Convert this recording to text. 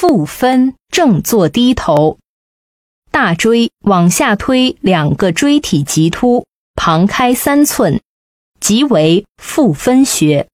复分，正坐低头，大椎往下推，两个椎体棘突旁开三寸，即为复分穴。